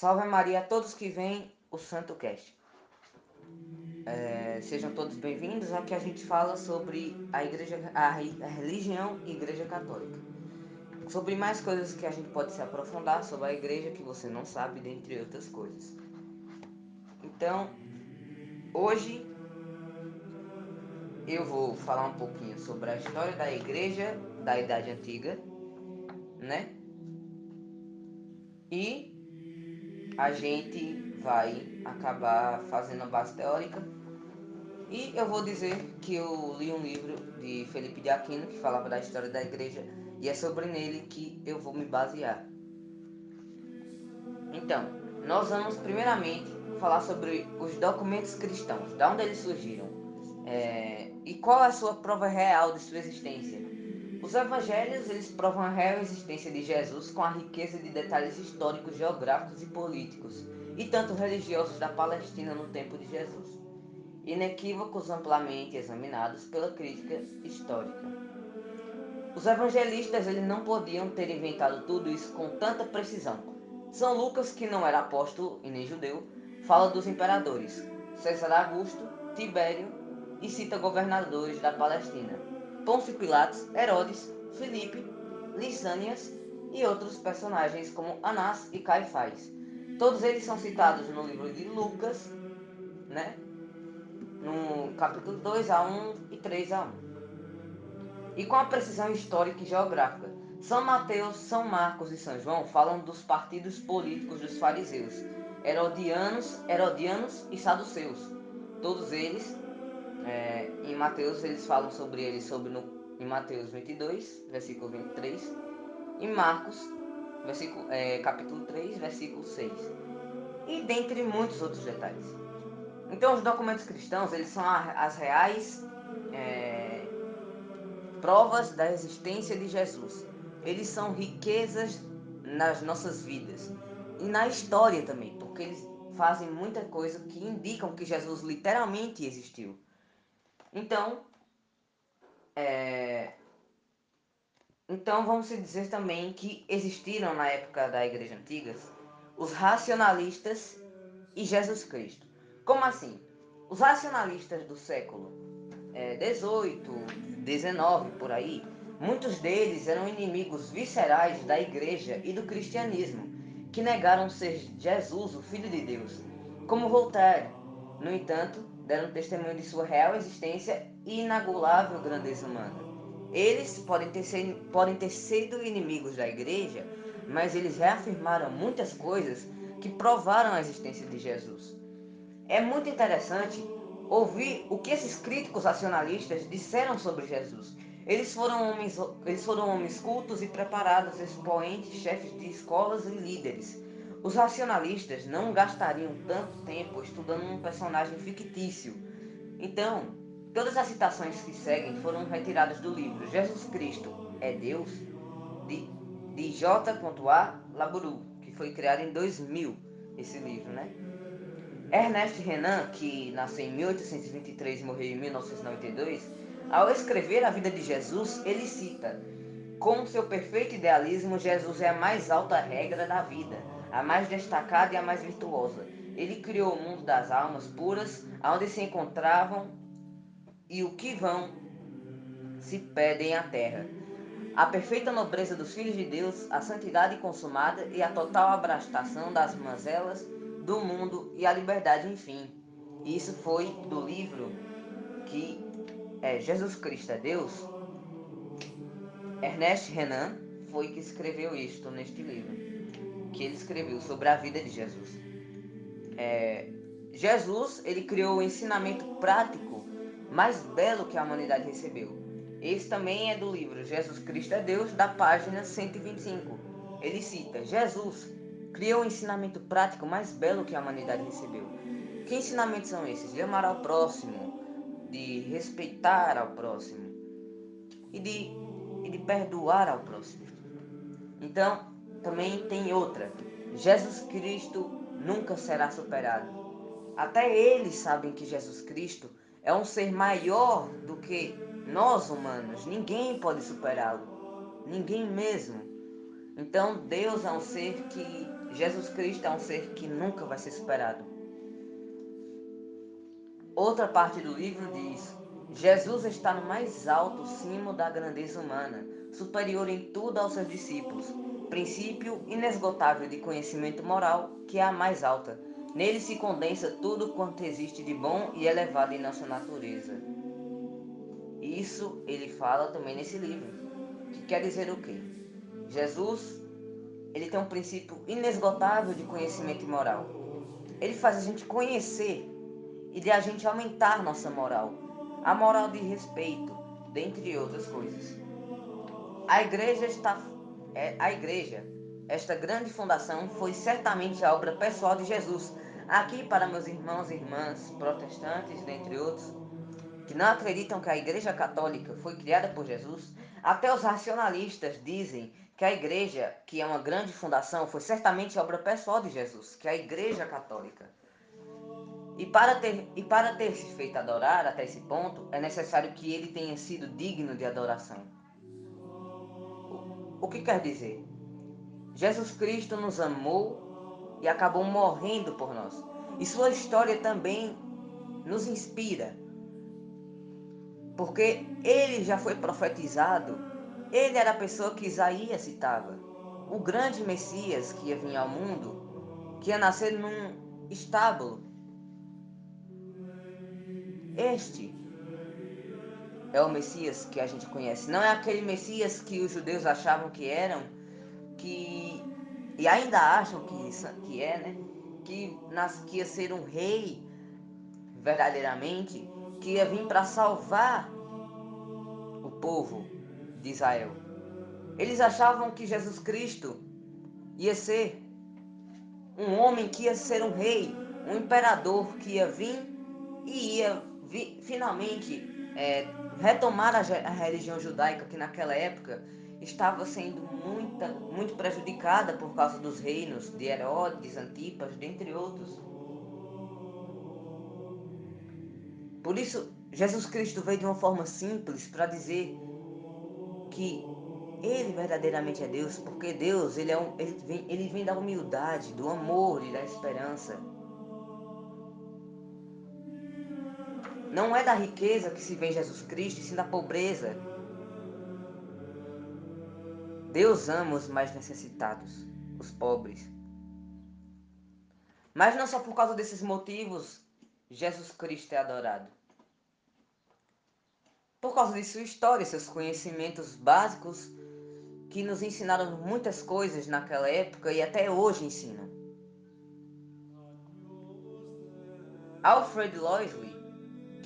Salve Maria a todos que vêm o Santo Cast. É, sejam todos bem-vindos. Aqui a gente fala sobre a igreja, a, religião e igreja católica. Sobre mais coisas que a gente pode se aprofundar sobre a igreja que você não sabe, dentre outras coisas. Então, hoje eu vou falar um pouquinho sobre a história da igreja da Idade Antiga, né? E a gente vai acabar fazendo a base teórica. E eu vou dizer que eu li um livro de Felipe de Aquino que falava da história da igreja e é sobre nele que eu vou me basear. Então, nós vamos primeiramente falar sobre os documentos cristãos, de onde eles surgiram é, e qual a sua prova real de sua existência. Os evangelhos eles provam a real existência de Jesus com a riqueza de detalhes históricos, geográficos e políticos, e tanto religiosos da Palestina no tempo de Jesus, inequívocos amplamente examinados pela crítica histórica. Os evangelistas eles não podiam ter inventado tudo isso com tanta precisão. São Lucas, que não era apóstolo e nem judeu, fala dos imperadores César Augusto, Tibério e cita governadores da Palestina Pôncio Pilatos, Herodes, Filipe, Lisânias e outros personagens como Anás e Caifás. Todos eles são citados no livro de Lucas, né? No capítulo 2 a 1 e 3 a 1. E com a precisão histórica e geográfica. São Mateus, São Marcos e São João falam dos partidos políticos dos fariseus, herodianos, herodianos e saduceus. Todos eles é, em Mateus eles falam sobre ele sobre no, em Mateus 22, versículo 23, e Marcos, versículo, é, capítulo 3, versículo 6. E dentre muitos outros detalhes. Então os documentos cristãos eles são as reais é, provas da existência de Jesus. Eles são riquezas nas nossas vidas e na história também, porque eles fazem muita coisa que indicam que Jesus literalmente existiu. Então, é... então vamos dizer também que existiram na época da Igreja Antiga os racionalistas e Jesus Cristo. Como assim? Os racionalistas do século é, 18, 19 por aí, muitos deles eram inimigos viscerais da Igreja e do cristianismo, que negaram ser Jesus o Filho de Deus, como Voltaire. No entanto, deram testemunho de sua real existência e inagulável grandeza humana. Eles podem ter, ser, podem ter sido inimigos da igreja, mas eles reafirmaram muitas coisas que provaram a existência de Jesus. É muito interessante ouvir o que esses críticos racionalistas disseram sobre Jesus. Eles foram homens, eles foram homens cultos e preparados, expoentes, chefes de escolas e líderes. Os racionalistas não gastariam tanto tempo estudando um personagem fictício. Então, todas as citações que seguem foram retiradas do livro Jesus Cristo é Deus, de, de J.A. Laburu, que foi criado em 2000, esse livro, né? Ernest Renan, que nasceu em 1823 e morreu em 1992, ao escrever a vida de Jesus, ele cita: Com seu perfeito idealismo, Jesus é a mais alta regra da vida a mais destacada e a mais virtuosa. Ele criou o mundo das almas puras, onde se encontravam e o que vão se pedem à terra. A perfeita nobreza dos filhos de Deus, a santidade consumada e a total abrastação das mazelas do mundo e a liberdade, enfim. Isso foi do livro que é Jesus Cristo é Deus. Ernest Renan foi que escreveu isto neste livro que ele escreveu sobre a vida de Jesus. É, Jesus ele criou o ensinamento prático mais belo que a humanidade recebeu. Esse também é do livro Jesus Cristo é Deus, da página 125. Ele cita: Jesus criou o ensinamento prático mais belo que a humanidade recebeu. Que ensinamentos são esses? De amar ao próximo, de respeitar ao próximo e de, e de perdoar ao próximo. Então, também tem outra. Jesus Cristo nunca será superado. Até eles sabem que Jesus Cristo é um ser maior do que nós humanos. Ninguém pode superá-lo. Ninguém mesmo. Então Deus é um ser que Jesus Cristo é um ser que nunca vai ser superado. Outra parte do livro diz: Jesus está no mais alto cimo da grandeza humana, superior em tudo aos seus discípulos, princípio inesgotável de conhecimento moral, que é a mais alta. Nele se condensa tudo quanto existe de bom e elevado em nossa natureza. Isso ele fala também nesse livro, que quer dizer o quê? Jesus, ele tem um princípio inesgotável de conhecimento moral. Ele faz a gente conhecer e de a gente aumentar nossa moral, a moral de respeito, dentre outras coisas. A igreja está a igreja, esta grande fundação foi certamente a obra pessoal de Jesus. Aqui para meus irmãos e irmãs protestantes, dentre outros, que não acreditam que a Igreja Católica foi criada por Jesus, até os racionalistas dizem que a Igreja, que é uma grande fundação, foi certamente a obra pessoal de Jesus, que é a Igreja Católica. E para, ter, e para ter se feito adorar até esse ponto, é necessário que ele tenha sido digno de adoração. O, que quer dizer? Jesus Cristo nos amou e acabou morrendo por nós. E sua história também nos inspira. Porque ele já foi profetizado, ele era a pessoa que Isaías citava. O grande Messias que ia vir ao mundo, que ia nascer num estábulo, este é o Messias que a gente conhece. Não é aquele Messias que os judeus achavam que eram, que e ainda acham que, que é, né? Que, nas, que ia ser um rei verdadeiramente, que ia vir para salvar o povo de Israel. Eles achavam que Jesus Cristo ia ser um homem que ia ser um rei, um imperador que ia vir e ia finalmente é, retomar a, a, religião judaica que naquela época estava sendo muita, muito prejudicada por causa dos reinos de Herodes, Antipas, dentre outros. Por isso, Jesus Cristo veio de uma forma simples para dizer que ele verdadeiramente é Deus, porque Deus ele, é um, ele, vem, ele vem da humildade, do amor e da esperança. Não é da riqueza que se vê Jesus Cristo, e sim da pobreza. Deus ama os mais necessitados, os pobres. Mas não só por causa desses motivos Jesus Cristo é adorado. Por causa de sua história, seus conhecimentos básicos que nos ensinaram muitas coisas naquela época e até hoje ensinam. Alfred Loisley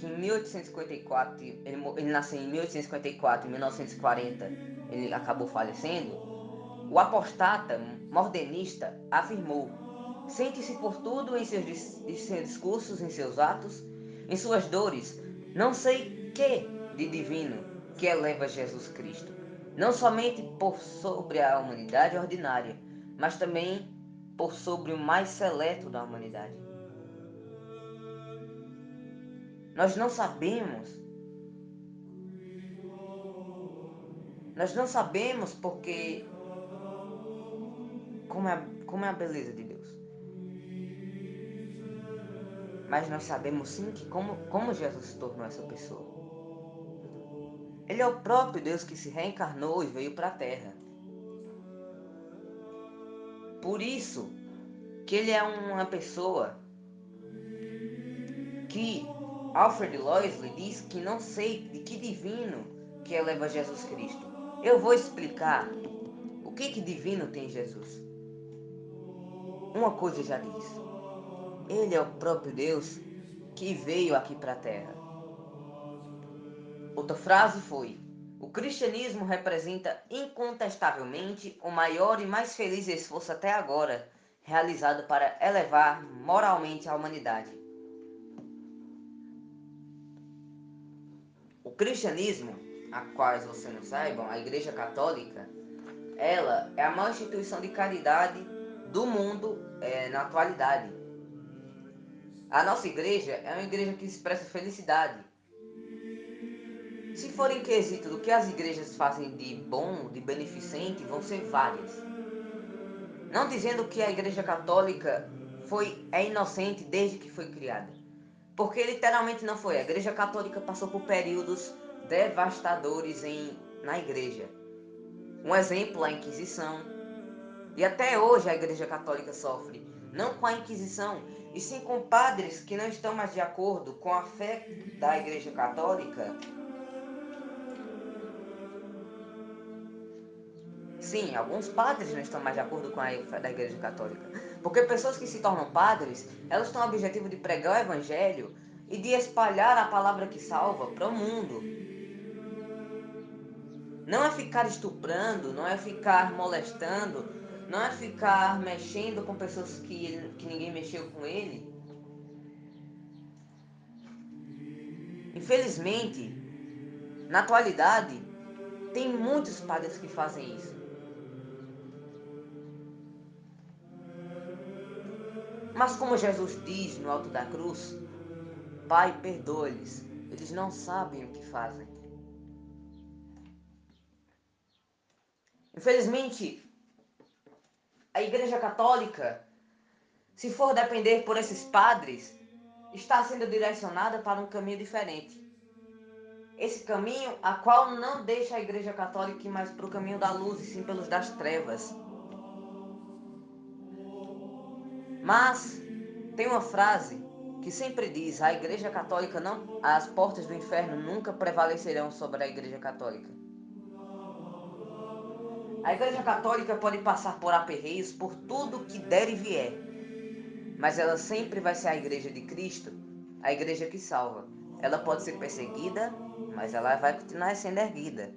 que em 1854, ele, ele nasceu em 1854, em 1940 ele acabou falecendo, o apostata modernista afirmou: sente-se por tudo em seus, em seus discursos, em seus atos, em suas dores, não sei que de divino que eleva Jesus Cristo, não somente por sobre a humanidade ordinária, mas também por sobre o mais seleto da humanidade. Nós não sabemos. Nós não sabemos porque. Como é, como é a beleza de Deus. Mas nós sabemos sim que como, como Jesus se tornou essa pessoa. Ele é o próprio Deus que se reencarnou e veio para a Terra. Por isso que ele é uma pessoa que Alfred Loisley diz que não sei de que divino que eleva Jesus Cristo. Eu vou explicar o que que divino tem Jesus. Uma coisa já diz. Ele é o próprio Deus que veio aqui para a Terra. Outra frase foi: O cristianismo representa incontestavelmente o maior e mais feliz esforço até agora realizado para elevar moralmente a humanidade. Cristianismo, a quais você não saibam, a Igreja Católica, ela é a maior instituição de caridade do mundo é, na atualidade. A nossa igreja é uma igreja que expressa felicidade. Se for em quesito do que as igrejas fazem de bom, de beneficente, vão ser várias. Não dizendo que a Igreja Católica foi é inocente desde que foi criada. Porque literalmente não foi. A Igreja Católica passou por períodos devastadores em, na Igreja. Um exemplo, a Inquisição. E até hoje a Igreja Católica sofre, não com a Inquisição, e sim com padres que não estão mais de acordo com a fé da Igreja Católica. Sim, alguns padres não estão mais de acordo com a fé da Igreja Católica. Porque pessoas que se tornam padres, elas têm o objetivo de pregar o Evangelho e de espalhar a palavra que salva para o mundo. Não é ficar estuprando, não é ficar molestando, não é ficar mexendo com pessoas que, que ninguém mexeu com ele. Infelizmente, na atualidade, tem muitos padres que fazem isso. Mas como Jesus diz no alto da cruz, Pai, perdoe-lhes, eles não sabem o que fazem. Infelizmente, a Igreja Católica, se for depender por esses padres, está sendo direcionada para um caminho diferente. Esse caminho a qual não deixa a Igreja Católica ir mais para o caminho da luz e sim pelos das trevas. Mas tem uma frase que sempre diz: a Igreja Católica não, as portas do inferno nunca prevalecerão sobre a Igreja Católica. A Igreja Católica pode passar por aperreios por tudo que der e vier, mas ela sempre vai ser a Igreja de Cristo, a Igreja que salva. Ela pode ser perseguida, mas ela vai continuar sendo erguida.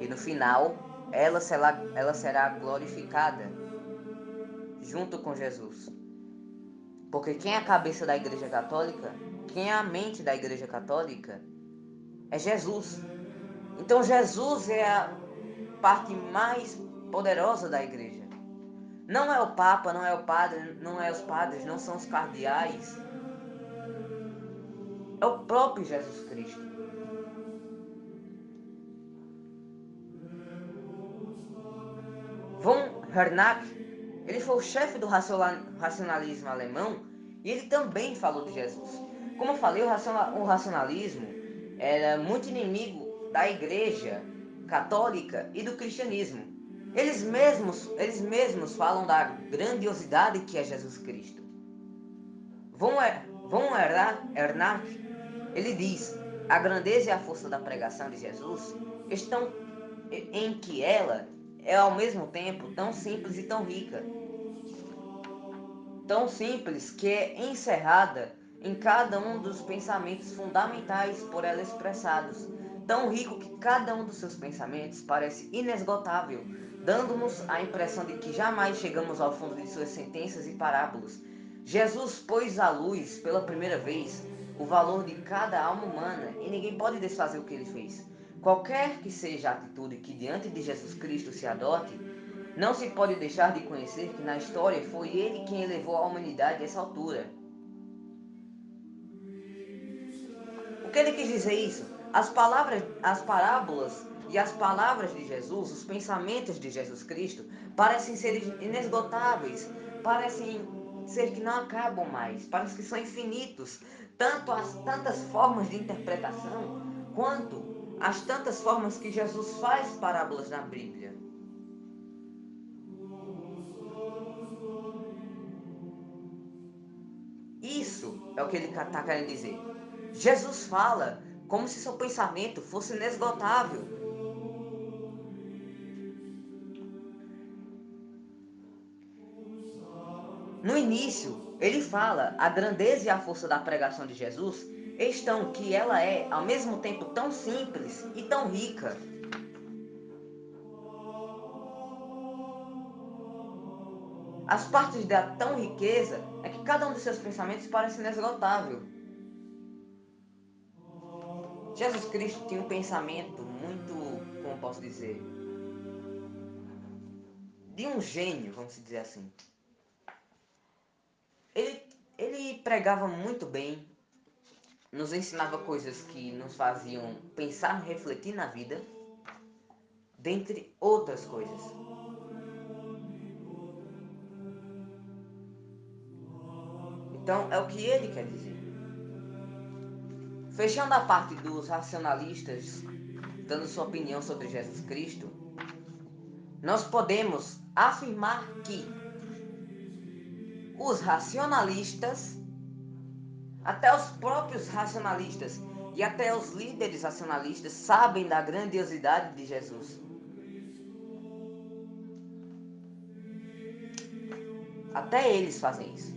E no final, ela será, ela será glorificada junto com Jesus. Porque quem é a cabeça da Igreja Católica, quem é a mente da Igreja Católica, é Jesus. Então Jesus é a parte mais poderosa da igreja. Não é o Papa, não é o padre, não é os padres, não são os cardeais. É o próprio Jesus Cristo. Von Hernack, ele foi o chefe do racionalismo alemão e ele também falou de Jesus. Como eu falei, o racionalismo era muito inimigo da igreja católica e do cristianismo. Eles mesmos, eles mesmos falam da grandiosidade que é Jesus Cristo. Von, von Ernack, ele diz, a grandeza e a força da pregação de Jesus estão em que ela é ao mesmo tempo tão simples e tão rica. Tão simples que é encerrada em cada um dos pensamentos fundamentais por ela expressados tão rico que cada um dos seus pensamentos parece inesgotável, dando-nos a impressão de que jamais chegamos ao fundo de suas sentenças e parábolas. Jesus pôs à luz, pela primeira vez, o valor de cada alma humana e ninguém pode desfazer o que ele fez. Qualquer que seja a atitude que diante de Jesus Cristo se adote, não se pode deixar de conhecer que na história foi ele quem elevou a humanidade a essa altura. O que ele quis dizer isso? As palavras, as parábolas e as palavras de Jesus, os pensamentos de Jesus Cristo, parecem ser inesgotáveis, parecem ser que não acabam mais, parece que são infinitos, tanto as tantas formas de interpretação quanto as tantas formas que Jesus faz parábolas na Bíblia. Isso é o que ele está querendo dizer. Jesus fala como se seu pensamento fosse inesgotável. No início, ele fala a grandeza e a força da pregação de Jesus estão que ela é ao mesmo tempo tão simples e tão rica. As partes da tão riqueza é que cada um dos seus pensamentos parece inesgotável. Jesus Cristo tinha um pensamento muito, como posso dizer, de um gênio, vamos dizer assim. Ele, ele pregava muito bem, nos ensinava coisas que nos faziam pensar e refletir na vida, dentre outras coisas. Então, é o que ele quer dizer. Fechando a parte dos racionalistas, dando sua opinião sobre Jesus Cristo, nós podemos afirmar que os racionalistas até os próprios racionalistas e até os líderes racionalistas sabem da grandiosidade de Jesus. Até eles fazem isso.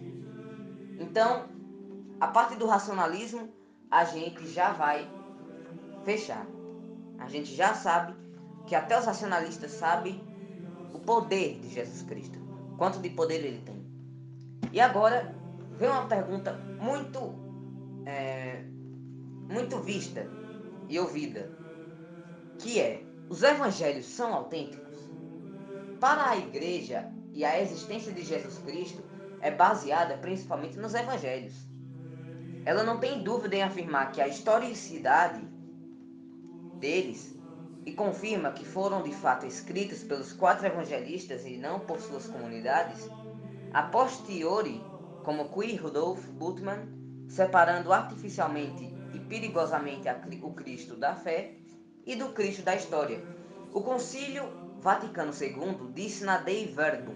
Então, a parte do racionalismo, a gente já vai fechar. A gente já sabe que até os racionalistas sabem o poder de Jesus Cristo. Quanto de poder ele tem. E agora vem uma pergunta muito, é, muito vista e ouvida, que é: os evangelhos são autênticos? Para a igreja e a existência de Jesus Cristo é baseada principalmente nos evangelhos. Ela não tem dúvida em afirmar que a historicidade deles e confirma que foram de fato escritos pelos quatro evangelistas e não por suas comunidades, a posteriori, como Queer Rudolf Bultmann, separando artificialmente e perigosamente o Cristo da fé e do Cristo da história. O Concílio Vaticano II disse na Dei Verbum,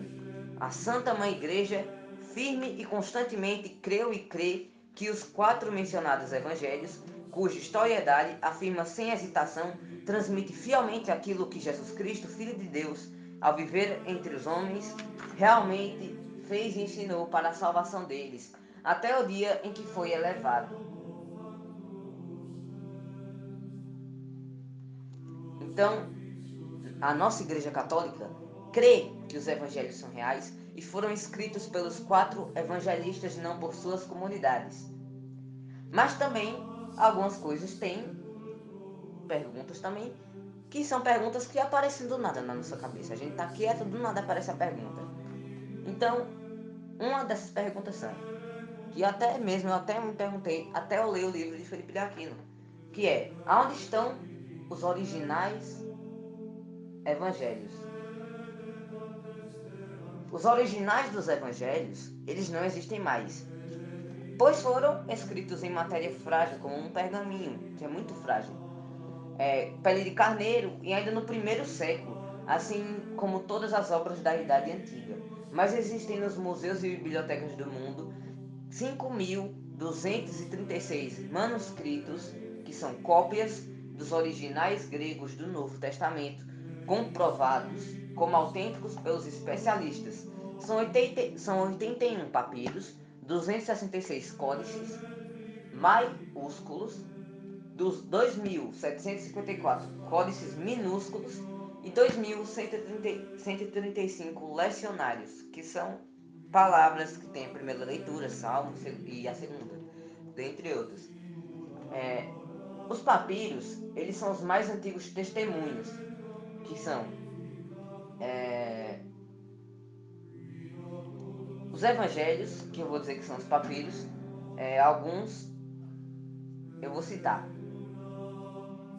a Santa Mãe Igreja firme e constantemente creu e crê que os quatro mencionados evangelhos, cuja historiedade afirma sem hesitação, transmite fielmente aquilo que Jesus Cristo, Filho de Deus, ao viver entre os homens, realmente fez e ensinou para a salvação deles, até o dia em que foi elevado. Então, a nossa Igreja Católica crê que os evangelhos são reais e foram escritos pelos quatro evangelistas, não por suas comunidades. Mas também algumas coisas têm perguntas também que são perguntas que aparecem do nada na nossa cabeça. A gente está quieto, do nada aparece a pergunta. Então, uma dessas perguntas são, que até mesmo eu até me perguntei, até eu ler o livro de Felipe de Aquino, que é, aonde estão os originais evangelhos? Os originais dos evangelhos, eles não existem mais, pois foram escritos em matéria frágil, como um pergaminho, que é muito frágil, é, pele de carneiro e ainda no primeiro século, assim como todas as obras da Idade Antiga. Mas existem nos museus e bibliotecas do mundo 5.236 manuscritos que são cópias dos originais gregos do Novo Testamento, comprovados como autênticos pelos especialistas. São, 80, são 81 papiros, 266 códices maiúsculos, dos 2.754 códices minúsculos e 2.135 lecionários, que são palavras que tem a primeira leitura, salmo e a segunda, dentre outros. É, os papiros, eles são os mais antigos testemunhos, que são é, os evangelhos, que eu vou dizer que são os papiros, é, alguns eu vou citar.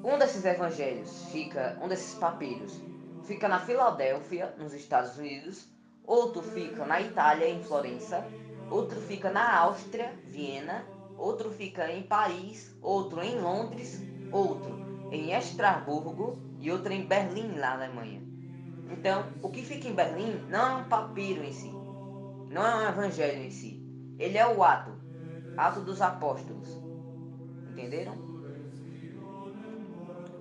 Um desses evangelhos fica, um desses papiros, fica na Filadélfia, nos Estados Unidos, outro fica na Itália, em Florença, outro fica na Áustria, Viena, outro fica em Paris, outro em Londres, outro em Estrasburgo e outro em Berlim, na Alemanha. Então, o que fica em Berlim não é um papiro em si, não é um evangelho em si. Ele é o ato, ato dos apóstolos. Entenderam?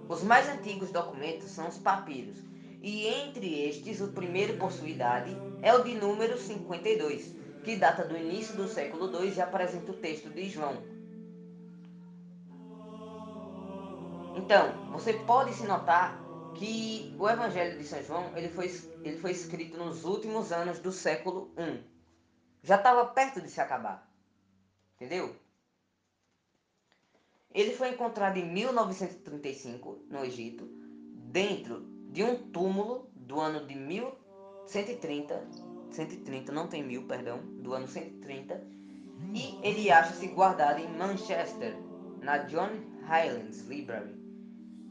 Os mais antigos documentos são os papiros, e entre estes o primeiro por sua idade é o de número 52, que data do início do século II e apresenta o texto de João. Então, você pode se notar que o Evangelho de São João ele foi, ele foi escrito nos últimos anos do século I. Já estava perto de se acabar. Entendeu? Ele foi encontrado em 1935 no Egito, dentro de um túmulo do ano de 1130, 130, não tem mil, perdão, do ano 130, e ele acha-se guardado em Manchester, na John Highlands Library.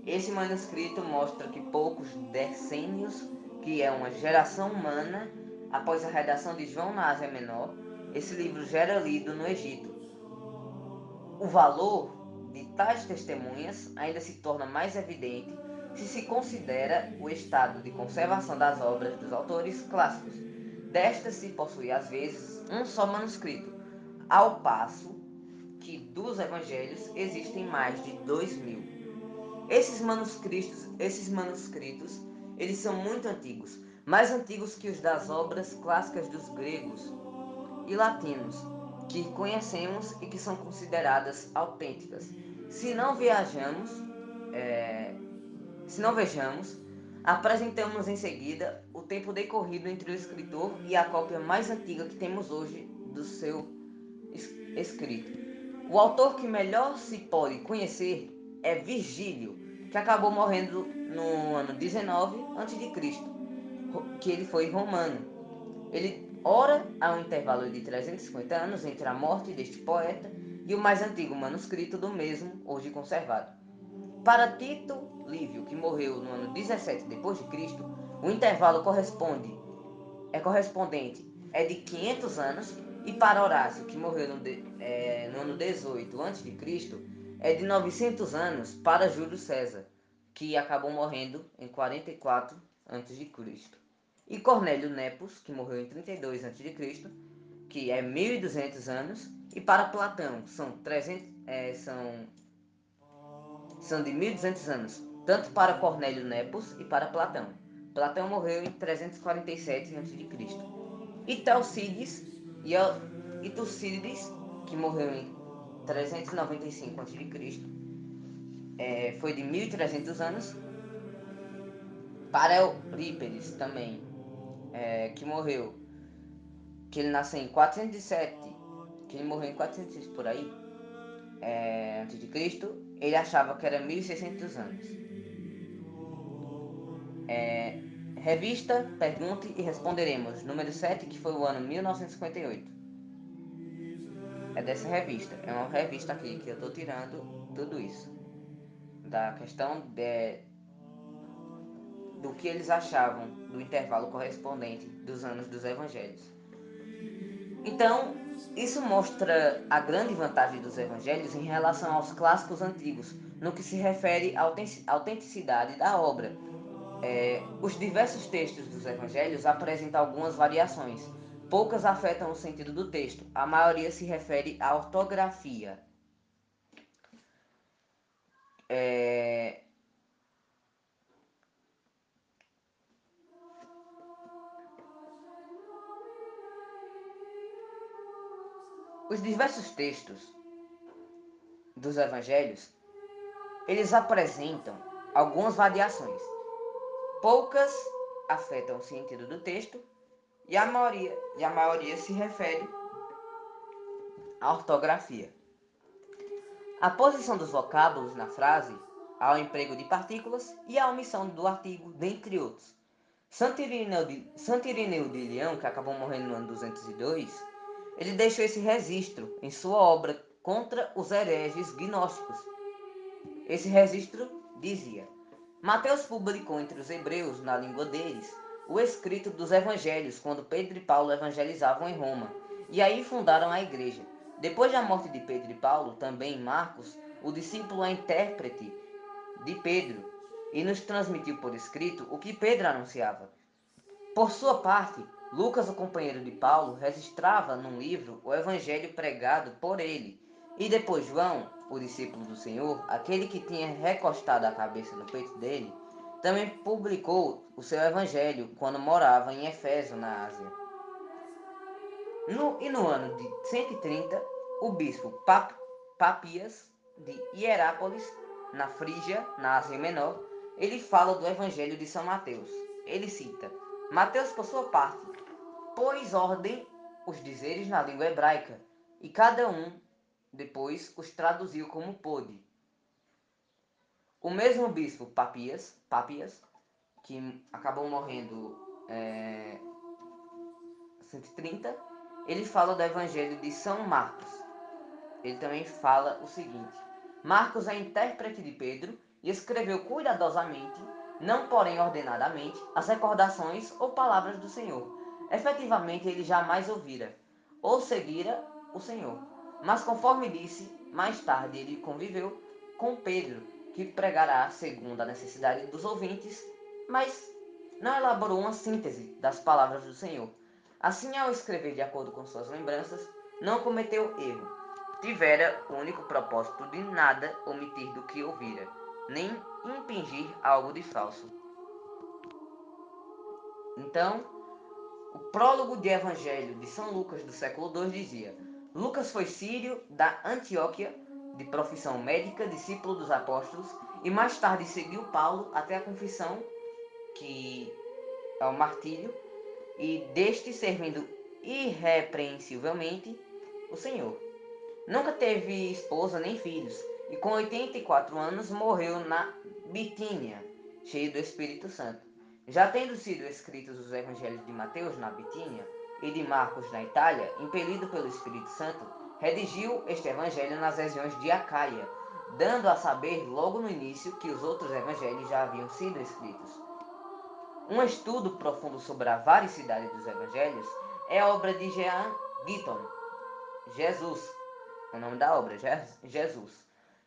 Esse manuscrito mostra que poucos decênios, que é uma geração humana, após a redação de João na Ásia Menor, esse livro já era lido no Egito. O valor de tais testemunhas ainda se torna mais evidente se se considera o estado de conservação das obras dos autores clássicos. Destas se possui às vezes um só manuscrito, ao passo que dos evangelhos existem mais de dois mil. Esses manuscritos, esses manuscritos, eles são muito antigos, mais antigos que os das obras clássicas dos gregos e latinos, que conhecemos e que são consideradas autênticas. Se não viajamos, é, se não vejamos, apresentamos em seguida o tempo decorrido entre o escritor e a cópia mais antiga que temos hoje do seu escrito. O autor que melhor se pode conhecer é Virgílio, que acabou morrendo no ano 19 a.C., que ele foi romano. Ele ora há um intervalo de 350 anos entre a morte deste poeta e o mais antigo manuscrito do mesmo, hoje conservado. Para Tito Lívio, que morreu no ano 17 depois de Cristo, o intervalo corresponde é correspondente é de 500 anos e para Horácio, que morreu no, de, é, no ano 18 a.C., é de 900 anos para Júlio César, que acabou morrendo em 44 a.C. E Cornélio Nepos, que morreu em 32 a.C., que é 1200 anos, e para Platão são 300 é, são são de 1200 anos, tanto para Cornélio Nepos e para Platão. Platão morreu em 347 a.C. E Telcides e Tucídides, que morreu em 395 a.C., é, foi de 1300 anos. Para Eurípides também, é, que morreu, que ele nasceu em 407, que ele morreu em 406 por aí, é, antes de Cristo, ele achava que era 1600 anos. É, revista Pergunte e Responderemos, número 7, que foi o ano 1958. É dessa revista. É uma revista aqui que eu tô tirando tudo isso. Da questão de, do que eles achavam do intervalo correspondente dos anos dos evangelhos. Então, isso mostra a grande vantagem dos evangelhos em relação aos clássicos antigos, no que se refere à autenticidade da obra. É, os diversos textos dos evangelhos apresentam algumas variações. Poucas afetam o sentido do texto, a maioria se refere à ortografia. É, Os diversos textos dos evangelhos, eles apresentam algumas variações. Poucas afetam o sentido do texto e a maioria, e a maioria se refere à ortografia. A posição dos vocábulos na frase, ao emprego de partículas e a omissão do artigo, dentre outros. Santo Irineu de, Santo Irineu de Leão, que acabou morrendo no ano 202, ele deixou esse registro em sua obra contra os hereges gnósticos. Esse registro dizia: Mateus publicou entre os hebreus, na língua deles, o escrito dos evangelhos quando Pedro e Paulo evangelizavam em Roma, e aí fundaram a igreja. Depois da morte de Pedro e Paulo, também Marcos, o discípulo é intérprete de Pedro, e nos transmitiu por escrito o que Pedro anunciava. Por sua parte, Lucas, o companheiro de Paulo, registrava num livro o evangelho pregado por ele. E depois João, o discípulo do Senhor, aquele que tinha recostado a cabeça no peito dele, também publicou o seu evangelho quando morava em Efeso, na Ásia. No, e no ano de 130, o bispo Pap, Papias de Hierápolis, na Frígia, na Ásia Menor, ele fala do evangelho de São Mateus. Ele cita: Mateus, por sua parte, pôs ordem os dizeres na língua hebraica, e cada um depois os traduziu como pôde. O mesmo bispo Papias, Papias que acabou morrendo é, 130, ele fala do Evangelho de São Marcos. Ele também fala o seguinte: Marcos é intérprete de Pedro e escreveu cuidadosamente, não porém ordenadamente, as recordações ou palavras do Senhor efetivamente ele jamais ouvira. ou seguira o Senhor. Mas conforme disse, mais tarde ele conviveu com Pedro, que pregará segundo a necessidade dos ouvintes, mas não elaborou uma síntese das palavras do Senhor. Assim, ao escrever de acordo com suas lembranças, não cometeu erro. Tivera o único propósito de nada omitir do que ouvira, nem impingir algo de falso. Então, o prólogo de Evangelho de São Lucas do século II dizia: Lucas foi sírio da Antioquia, de profissão médica, discípulo dos apóstolos, e mais tarde seguiu Paulo até a confissão, que é o martírio, e deste servindo irrepreensivelmente o Senhor. Nunca teve esposa nem filhos, e com 84 anos morreu na Bitínia, cheio do Espírito Santo. Já tendo sido escritos os evangelhos de Mateus na Bitínia e de Marcos na Itália, impelido pelo Espírito Santo, redigiu este evangelho nas regiões de Acaia, dando a saber logo no início que os outros evangelhos já haviam sido escritos. Um estudo profundo sobre a varicidade dos evangelhos é a obra de Jean Guiton, Jesus, o nome da obra, Jesus,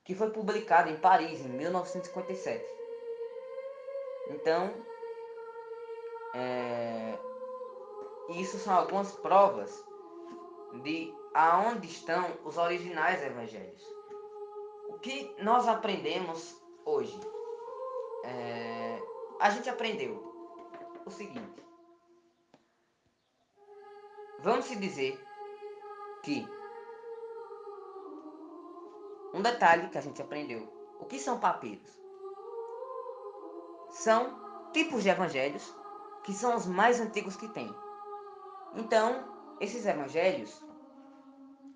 que foi publicada em Paris em 1957. Então, é, isso são algumas provas de aonde estão os originais evangelhos. O que nós aprendemos hoje? É, a gente aprendeu o seguinte. Vamos se dizer que um detalhe que a gente aprendeu. O que são papiros? São tipos de evangelhos que são os mais antigos que tem. Então, esses evangelhos,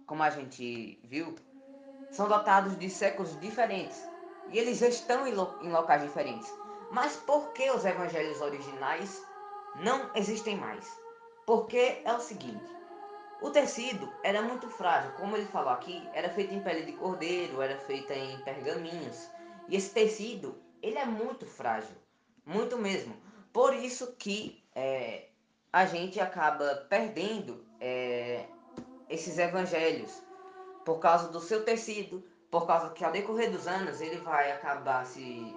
como a gente viu, são dotados de séculos diferentes e eles estão em, lo em locais diferentes. Mas por que os evangelhos originais não existem mais? Porque é o seguinte: o tecido era muito frágil, como ele falou aqui, era feito em pele de cordeiro, era feita em pergaminhos. E esse tecido, ele é muito frágil, muito mesmo. Por isso que é, a gente acaba perdendo é, esses evangelhos. Por causa do seu tecido, por causa que ao decorrer dos anos ele vai acabar se,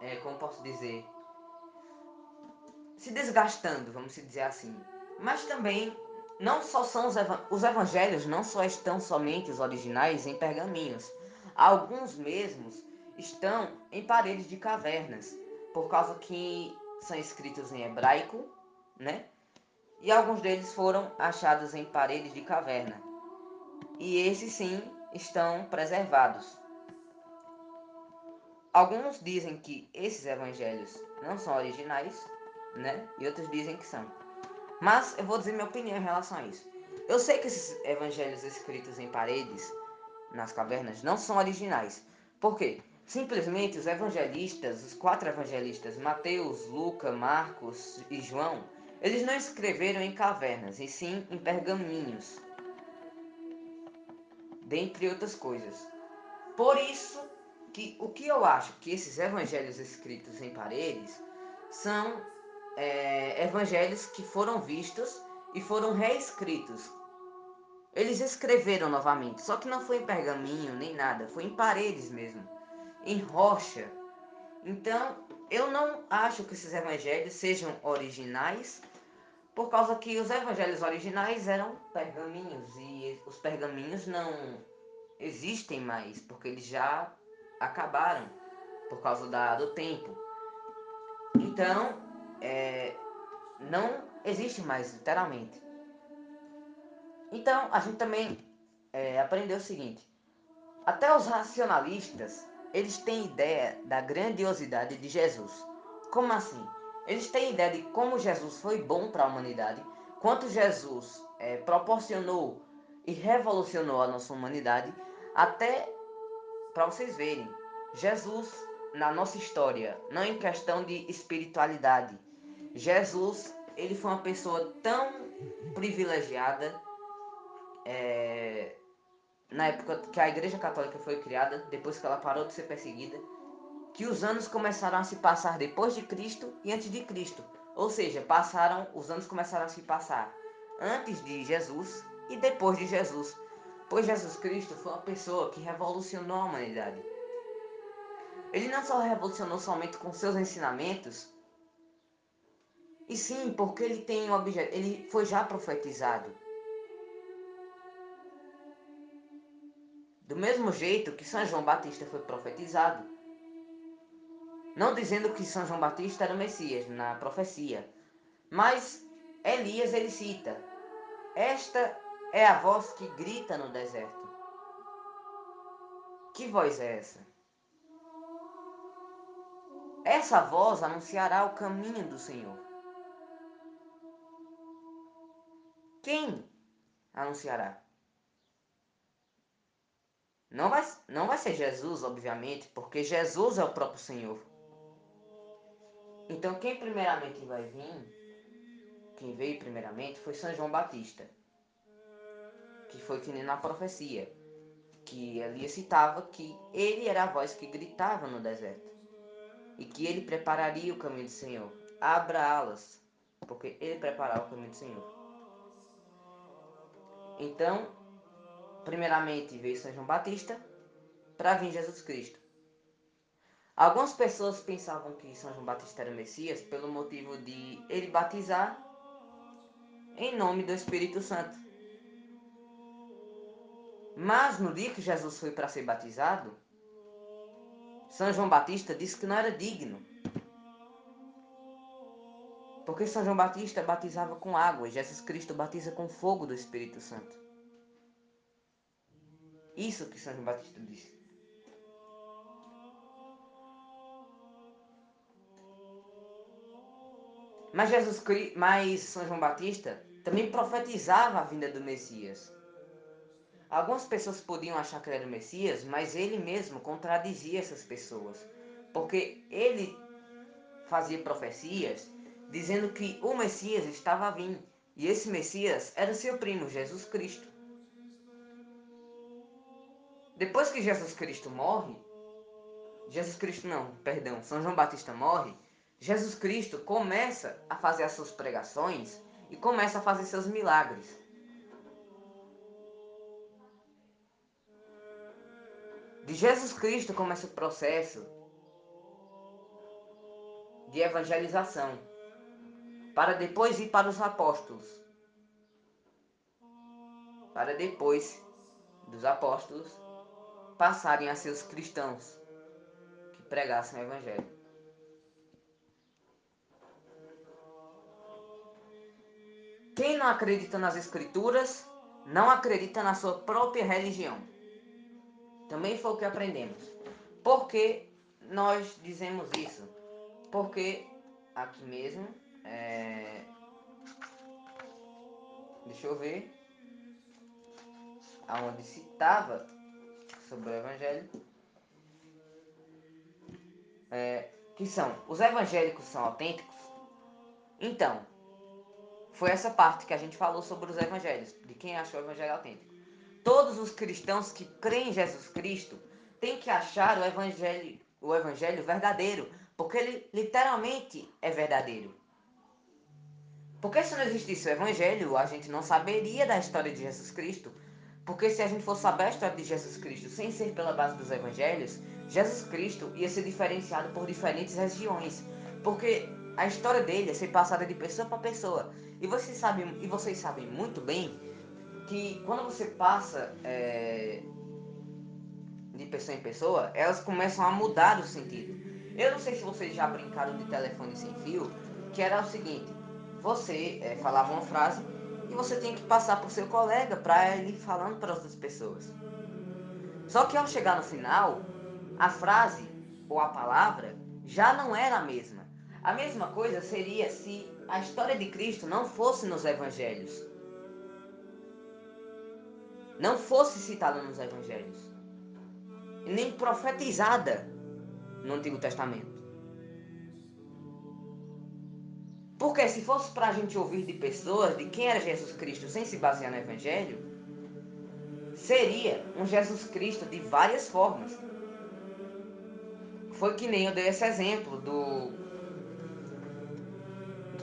é, como posso dizer, se desgastando, vamos dizer assim. Mas também não só são os, ev os evangelhos não só estão somente os originais em pergaminhos, alguns mesmos estão em paredes de cavernas por causa que são escritos em hebraico, né? E alguns deles foram achados em paredes de caverna. E esses sim estão preservados. Alguns dizem que esses evangelhos não são originais, né? E outros dizem que são. Mas eu vou dizer minha opinião em relação a isso. Eu sei que esses evangelhos escritos em paredes, nas cavernas, não são originais. Por quê? Simplesmente os evangelistas, os quatro evangelistas, Mateus, Lucas, Marcos e João, eles não escreveram em cavernas, e sim em pergaminhos, dentre outras coisas. Por isso que o que eu acho que esses evangelhos escritos em paredes são é, evangelhos que foram vistos e foram reescritos. Eles escreveram novamente, só que não foi em pergaminho nem nada, foi em paredes mesmo em rocha. Então, eu não acho que esses evangelhos sejam originais, por causa que os evangelhos originais eram pergaminhos e os pergaminhos não existem mais, porque eles já acabaram por causa da, do tempo. Então, é, não existe mais, literalmente. Então, a gente também é, aprendeu o seguinte: até os racionalistas eles têm ideia da grandiosidade de Jesus. Como assim? Eles têm ideia de como Jesus foi bom para a humanidade, quanto Jesus é, proporcionou e revolucionou a nossa humanidade, até para vocês verem, Jesus na nossa história, não em questão de espiritualidade, Jesus ele foi uma pessoa tão privilegiada é, na época que a Igreja Católica foi criada, depois que ela parou de ser perseguida, que os anos começaram a se passar depois de Cristo e antes de Cristo. Ou seja, passaram, os anos começaram a se passar antes de Jesus e depois de Jesus, pois Jesus Cristo foi uma pessoa que revolucionou a humanidade. Ele não só revolucionou somente com seus ensinamentos, e sim porque ele tem um objeto, ele foi já profetizado. Do mesmo jeito que São João Batista foi profetizado. Não dizendo que São João Batista era o Messias na profecia, mas Elias ele cita: Esta é a voz que grita no deserto. Que voz é essa? Essa voz anunciará o caminho do Senhor. Quem anunciará? Não vai, não vai ser Jesus, obviamente, porque Jesus é o próprio Senhor. Então, quem primeiramente vai vir, quem veio primeiramente, foi São João Batista, que foi que nem na profecia, que ali citava que ele era a voz que gritava no deserto e que ele prepararia o caminho do Senhor. Abra alas, porque ele preparava o caminho do Senhor. Então, primeiramente veio São João Batista para vir Jesus Cristo. Algumas pessoas pensavam que São João Batista era Messias pelo motivo de ele batizar em nome do Espírito Santo. Mas no dia que Jesus foi para ser batizado, São João Batista disse que não era digno. Porque São João Batista batizava com água e Jesus Cristo batiza com fogo do Espírito Santo. Isso que São João Batista disse. Mas Jesus mas São João Batista também profetizava a vinda do Messias. Algumas pessoas podiam achar que ele era o Messias, mas ele mesmo contradizia essas pessoas, porque ele fazia profecias dizendo que o Messias estava vindo, e esse Messias era seu primo, Jesus Cristo. Depois que Jesus Cristo morre, Jesus Cristo não, perdão, São João Batista morre, Jesus Cristo começa a fazer as suas pregações e começa a fazer seus milagres. De Jesus Cristo começa o processo de evangelização, para depois ir para os apóstolos, para depois dos apóstolos passarem a ser os cristãos que pregassem o Evangelho. Quem não acredita nas Escrituras não acredita na sua própria religião. Também foi o que aprendemos. Por que nós dizemos isso? Porque aqui mesmo, é... deixa eu ver, aonde citava sobre o Evangelho, é, que são os evangélicos são autênticos. Então, foi essa parte que a gente falou sobre os evangelhos, de quem achou o evangelho autêntico. Todos os cristãos que creem em Jesus Cristo têm que achar o evangelho, o evangelho verdadeiro, porque ele literalmente é verdadeiro. Porque se não existisse o evangelho, a gente não saberia da história de Jesus Cristo. Porque se a gente for saber a história de Jesus Cristo sem ser pela base dos evangelhos, Jesus Cristo ia ser diferenciado por diferentes regiões. Porque a história dele é ser passada de pessoa para pessoa. E vocês sabem, e vocês sabem muito bem que quando você passa é, de pessoa em pessoa, elas começam a mudar o sentido. Eu não sei se vocês já brincaram de telefone sem fio, que era o seguinte: você é, falava uma frase e você tinha que passar por seu colega para ele falando para outras pessoas. Só que ao chegar no final, a frase ou a palavra já não era a mesma. A mesma coisa seria se a história de Cristo não fosse nos evangelhos. Não fosse citada nos evangelhos. Nem profetizada no Antigo Testamento. Porque se fosse para a gente ouvir de pessoas de quem era Jesus Cristo sem se basear no Evangelho, seria um Jesus Cristo de várias formas. Foi que nem eu dei esse exemplo do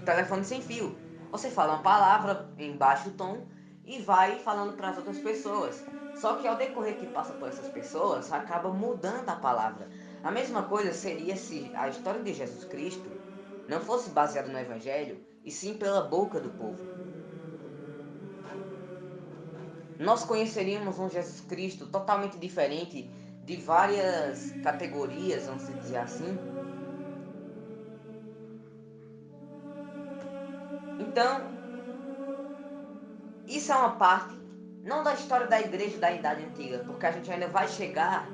telefone sem fio. Você fala uma palavra em baixo tom e vai falando para as outras pessoas. Só que ao decorrer que passa por essas pessoas, acaba mudando a palavra. A mesma coisa seria se a história de Jesus Cristo não fosse baseada no Evangelho, e sim pela boca do povo. Nós conheceríamos um Jesus Cristo totalmente diferente de várias categorias, vamos dizer assim. Então, isso é uma parte, não da história da igreja da Idade Antiga, porque a gente ainda vai chegar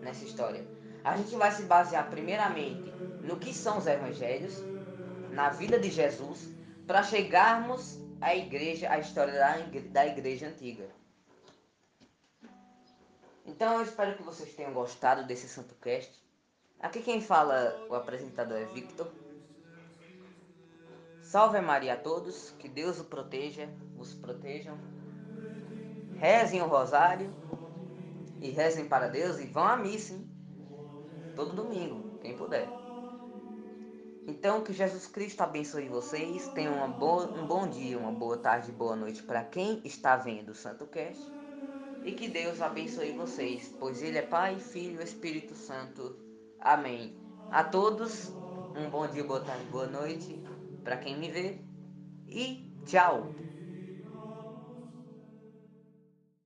nessa história. A gente vai se basear primeiramente no que são os evangelhos, na vida de Jesus, para chegarmos à igreja, à história da igreja antiga. Então eu espero que vocês tenham gostado desse Santo Cast. Aqui quem fala, o apresentador é Victor. Salve Maria a todos, que Deus o proteja, os protejam. Rezem o rosário e rezem para Deus e vão à missa, hein? Todo domingo, quem puder. Então que Jesus Cristo abençoe vocês. Tenham boa, um bom dia, uma boa tarde, boa noite para quem está vendo o Santo Cast. E que Deus abençoe vocês, pois Ele é Pai, Filho e Espírito Santo. Amém. A todos, um bom dia, boa tarde, boa noite para quem me vê. E tchau!